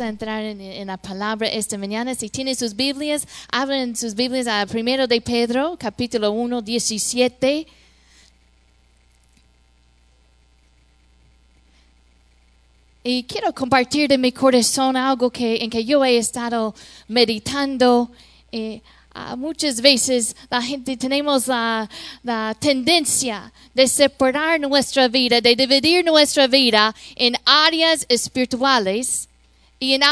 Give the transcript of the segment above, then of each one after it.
a entrar en, en la palabra esta mañana. Si tienen sus Biblias, abren sus Biblias a primero de Pedro, capítulo 1, 17. Y quiero compartir de mi corazón algo que, en que yo he estado meditando. Eh, ah, muchas veces la gente tenemos la tendencia de separar nuestra vida, de dividir nuestra vida en áreas espirituales y en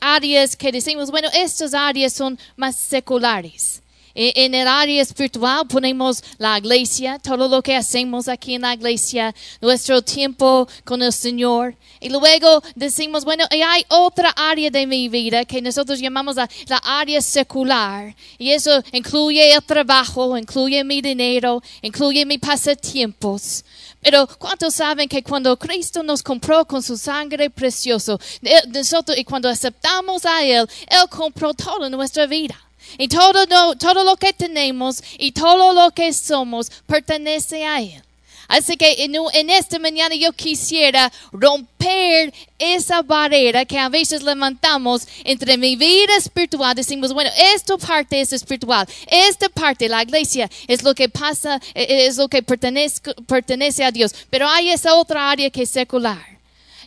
áreas que decimos, bueno, estas áreas son más seculares. E- En el área espiritual ponemos la iglesia, todo lo que hacemos aquí en la iglesia, nuestro tiempo con el Señor. Y luego decimos, bueno, y hay otra área de mi vida que nosotros llamamos la, la área secular. Y eso incluye el trabajo, incluye mi dinero, incluye mis pasatiempos. Pero ¿cuántos saben que cuando Cristo nos compró con su sangre precioso, de- nosotros y cuando aceptamos a Él, Él compró toda nuestra vida? Y todo, todo lo que tenemos y todo lo que somos pertenece a Él. Así que en, en esta mañana yo quisiera romper esa barrera que a veces levantamos entre mi vida espiritual. Decimos, bueno, esta parte es espiritual, esta parte, la iglesia, es lo que pasa, eh, es lo que pertenece, pertenece a Dios. Pero hay esa otra área que es secular.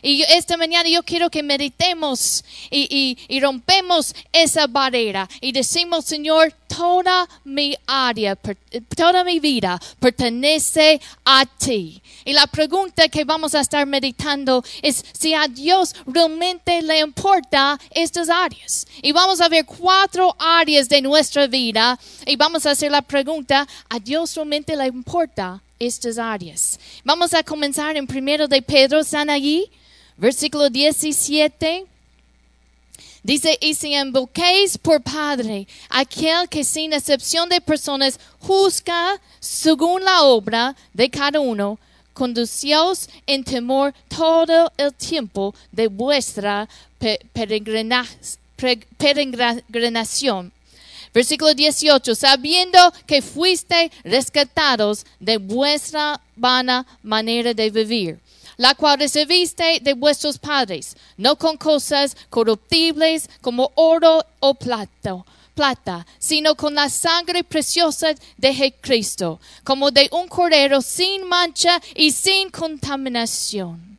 Y esta mañana yo quiero que meditemos y, y- y rompemos esa barrera y decimos, Señor, toda mi área, toda mi vida pertenece a ti. Y la pregunta que vamos a estar meditando es si a Dios realmente le importa estas áreas. Y vamos a ver cuatro áreas de nuestra vida y vamos a hacer la pregunta, ¿a Dios realmente le importa estas áreas? Vamos a comenzar en primero de Pedro, ¿están allí? Versículo 17. Dice, y si invoquéis por Padre aquel que sin excepción de personas juzga según la obra de cada uno, conducíos en temor todo el tiempo de vuestra peregrinación. Versículo 18, sabiendo que fuiste rescatados de vuestra vana manera de vivir, la cual recibiste de vuestros padres, no con cosas corruptibles como oro o plata, plata, sino con la sangre preciosa de Jesucristo, como de un cordero sin mancha y sin contaminación.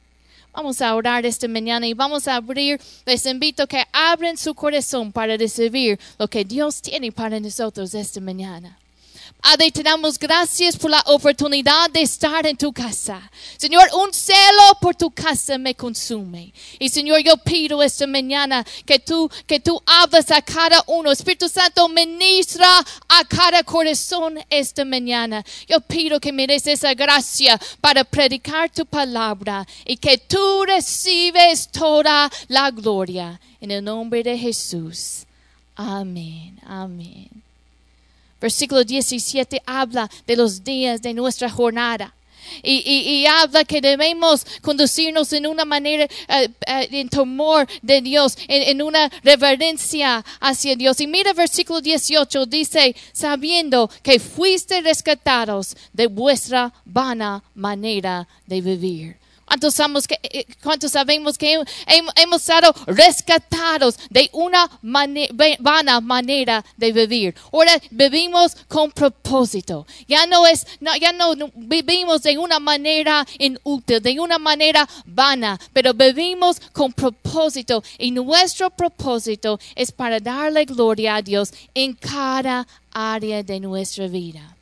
Vamos a orar esta mañana y vamos a abrir. Les invito a que abran su corazón para recibir lo que Dios tiene para nosotros esta mañana. Padre, te damos gracias por la oportunidad de estar en tu casa. Señor, un celo por tu casa me consume. Y Señor, yo pido esta mañana que tú, que tú hables a cada uno. Espíritu Santo, ministra a cada corazón esta mañana. Yo pido que me des esa gracia para predicar tu palabra y que tú recibes toda la gloria. En el nombre de Jesús. Amén. Amén. Versículo 17 habla de los días de nuestra jornada. Y, habla que debemos conducirnos en una manera, eh, eh, en temor de Dios, en, en una reverencia hacia Dios. Y mira versículo 18, dice, sabiendo que fuiste rescatados de vuestra vana manera de vivir. ¿Cuántos, sabemos que, eh, cuántos sabemos que hem- hem- hemos estado rescatados de una vana manera de vivir? Ahora vivimos con propósito. Ya no es, no, ya no vivimos de una manera inútil, de una manera vana, pero vivimos con propósito. Y nuestro propósito es para darle gloria a Dios en cada área de nuestra vida.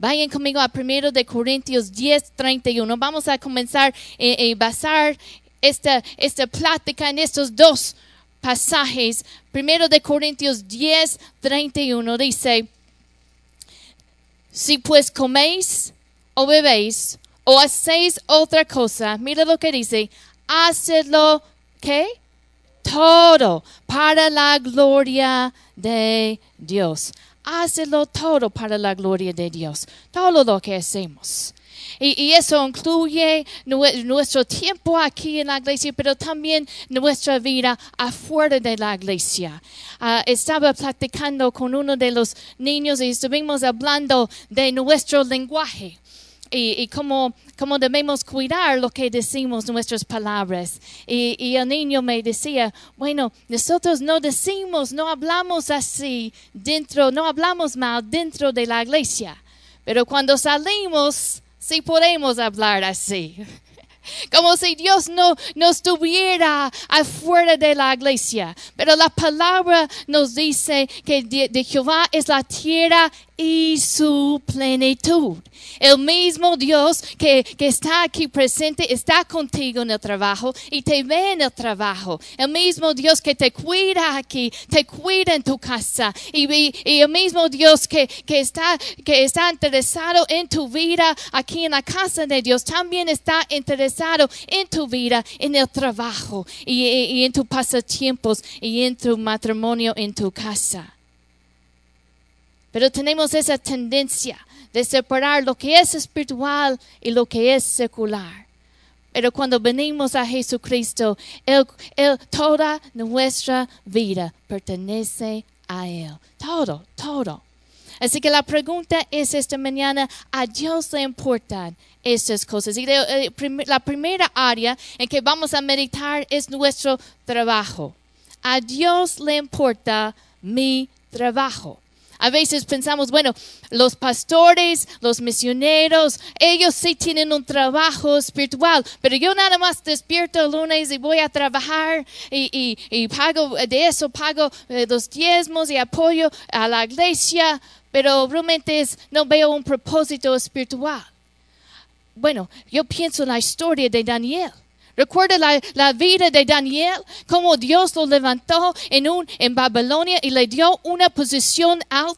Vayan conmigo a 1 de Corintios 10, 31. Vamos a comenzar a basar esta, esta plática en estos dos pasajes. 1 de Corintios 10, 31 dice, si pues coméis o bebéis o hacéis otra cosa, mira lo que dice, hacedlo, ¿qué? Todo para la gloria de Dios. Hacedlo todo para la gloria de Dios. Todo lo que hacemos. Y, eso incluye nue- nuestro tiempo aquí en la iglesia, pero también nuestra vida afuera de la iglesia. Ah, estaba platicando con uno de los niños y estuvimos hablando de nuestro lenguaje. Y, y cómo, cómo debemos cuidar lo que decimos, nuestras palabras. Y, el niño me decía, bueno, nosotros no decimos, no hablamos así dentro, no hablamos mal dentro de la iglesia, pero cuando salimos, sí podemos hablar así. Como si Dios no, no estuviera afuera de la iglesia. Pero la palabra nos dice que de, de Jehová es la tierra y su plenitud. El mismo Dios que, que, está aquí presente está contigo en el trabajo y te ve en el trabajo. El mismo Dios que te cuida aquí, te cuida en tu casa. Y, y, el mismo Dios que, que, está, que está interesado en tu vida aquí en la casa de Dios, también está interesado en tu vida, en el trabajo y, y en tus pasatiempos y en tu matrimonio en tu casa. Pero tenemos esa tendencia de separar lo que es espiritual y lo que es secular. Pero cuando venimos a Jesucristo, él, toda nuestra vida pertenece a Él. Todo, todo. Así que la pregunta es esta mañana, ¿a Dios le importan estas cosas? Y eh, la primera área en que vamos a meditar es nuestro trabajo. A Dios le importa mi trabajo. A veces pensamos, bueno, los pastores, los misioneros, ellos sí tienen un trabajo espiritual, pero yo nada más despierto el lunes y voy a trabajar y, y, pago, de eso pago eh, los diezmos y apoyo a la iglesia, pero realmente no veo un propósito espiritual. Bueno, yo pienso en la historia de Daniel. Recuerda la, la, vida de Daniel, cómo Dios lo levantó en, un, en Babilonia y le dio una posición alta.